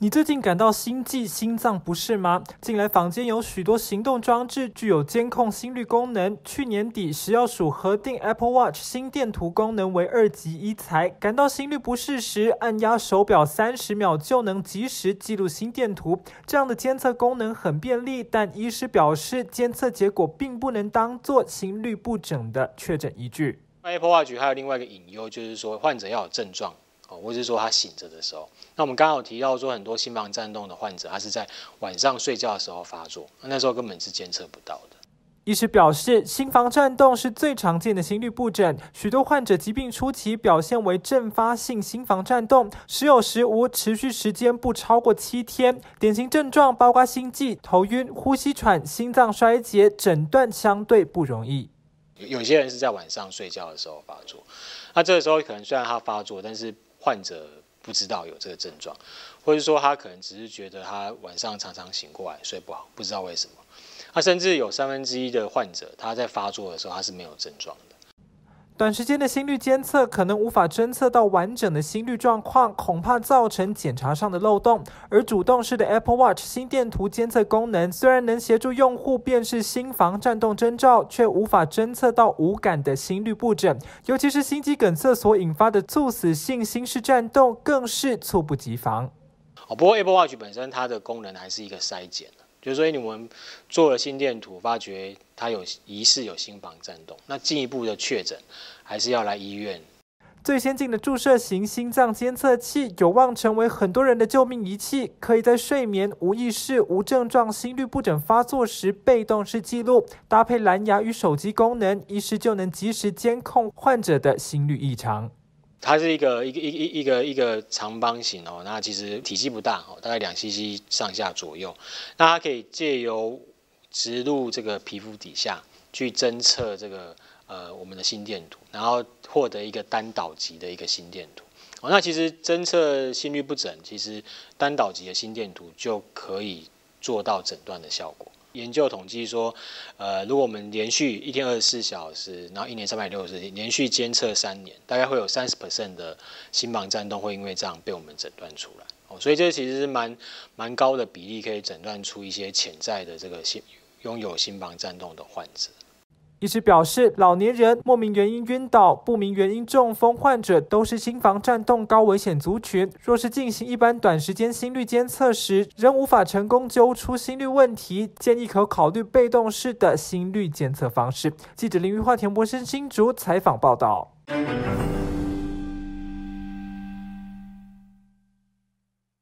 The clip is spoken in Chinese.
你最近感到心悸、心脏不适吗？近来坊间有许多行动装置具有监控心率功能。去年底，食药署核定 Apple Watch 心电图功能为二级医材。感到心率不适时，按压手表三十秒就能及时记录心电图。这样的监测功能很便利，但医师表示，监测结果并不能当做心律不整的确诊依据。Apple Watch 还有另外一个隐忧，就是说患者要有症状。哦，或者是说他醒着的时候，那我们刚刚有提到说，很多心房颤动的患者，他是在晚上睡觉的时候发作，那时候根本是监测不到的。医师表示，心房颤动是最常见的心律不整，许多患者疾病初期表现为阵发性心房颤动，时有时无，持续时间不超过七天。典型症状包括心悸、头晕、呼吸喘、心脏衰竭，诊断相对不容易。有些人是在晚上睡觉的时候发作，那这个时候可能虽然他发作，但是患者不知道有这个症状，或者说他可能只是觉得他晚上常常醒过来睡不好，不知道为什么。他甚至有三分之一的患者，他在发作的时候他是没有症状。短时间的心率监测可能无法侦测到完整的心率状况，恐怕造成检查上的漏洞。而主动式的 Apple Watch 心电图监测功能虽然能协助用户辨识心房颤动征兆，却无法侦测到无感的心率不整，尤其是心肌梗塞所引发的猝死性心室颤动，更是猝不及防。哦，不过 Apple Watch 本身它的功能还是一个筛检。就是说，你们做了心电图，发觉他有疑似有心房颤动，那进一步的确诊还是要来医院。最先进的注射型心脏监测器有望成为很多人的救命仪器，可以在睡眠、无意识、无症状心律不整发作时被动式记录，搭配蓝牙与手机功能，医师就能及时监控患者的心率异常。它是一个一个一一一个一个长方形哦，那其实体积不大哦，大概两 cc 上下左右。那它可以借由植入这个皮肤底下去侦测这个呃我们的心电图，然后获得一个单导级的一个心电图。哦，那其实侦测心律不整，其实单导级的心电图就可以做到诊断的效果。研究统计说，呃，如果我们连续一天二十四小时，然后一年三百六十天，连续监测三年，大概会有三十 percent 的心房颤动会因为这样被我们诊断出来。哦，所以这其实是蛮蛮高的比例，可以诊断出一些潜在的这个心拥有心房颤动的患者。医师表示，老年人莫名原因晕倒、不明原因中风患者都是心房颤动高危险族群。若是进行一般短时间心率监测时，仍无法成功揪出心率问题，建议可考虑被动式的心率监测方式。记者林玉华、田博生新竹采访报道。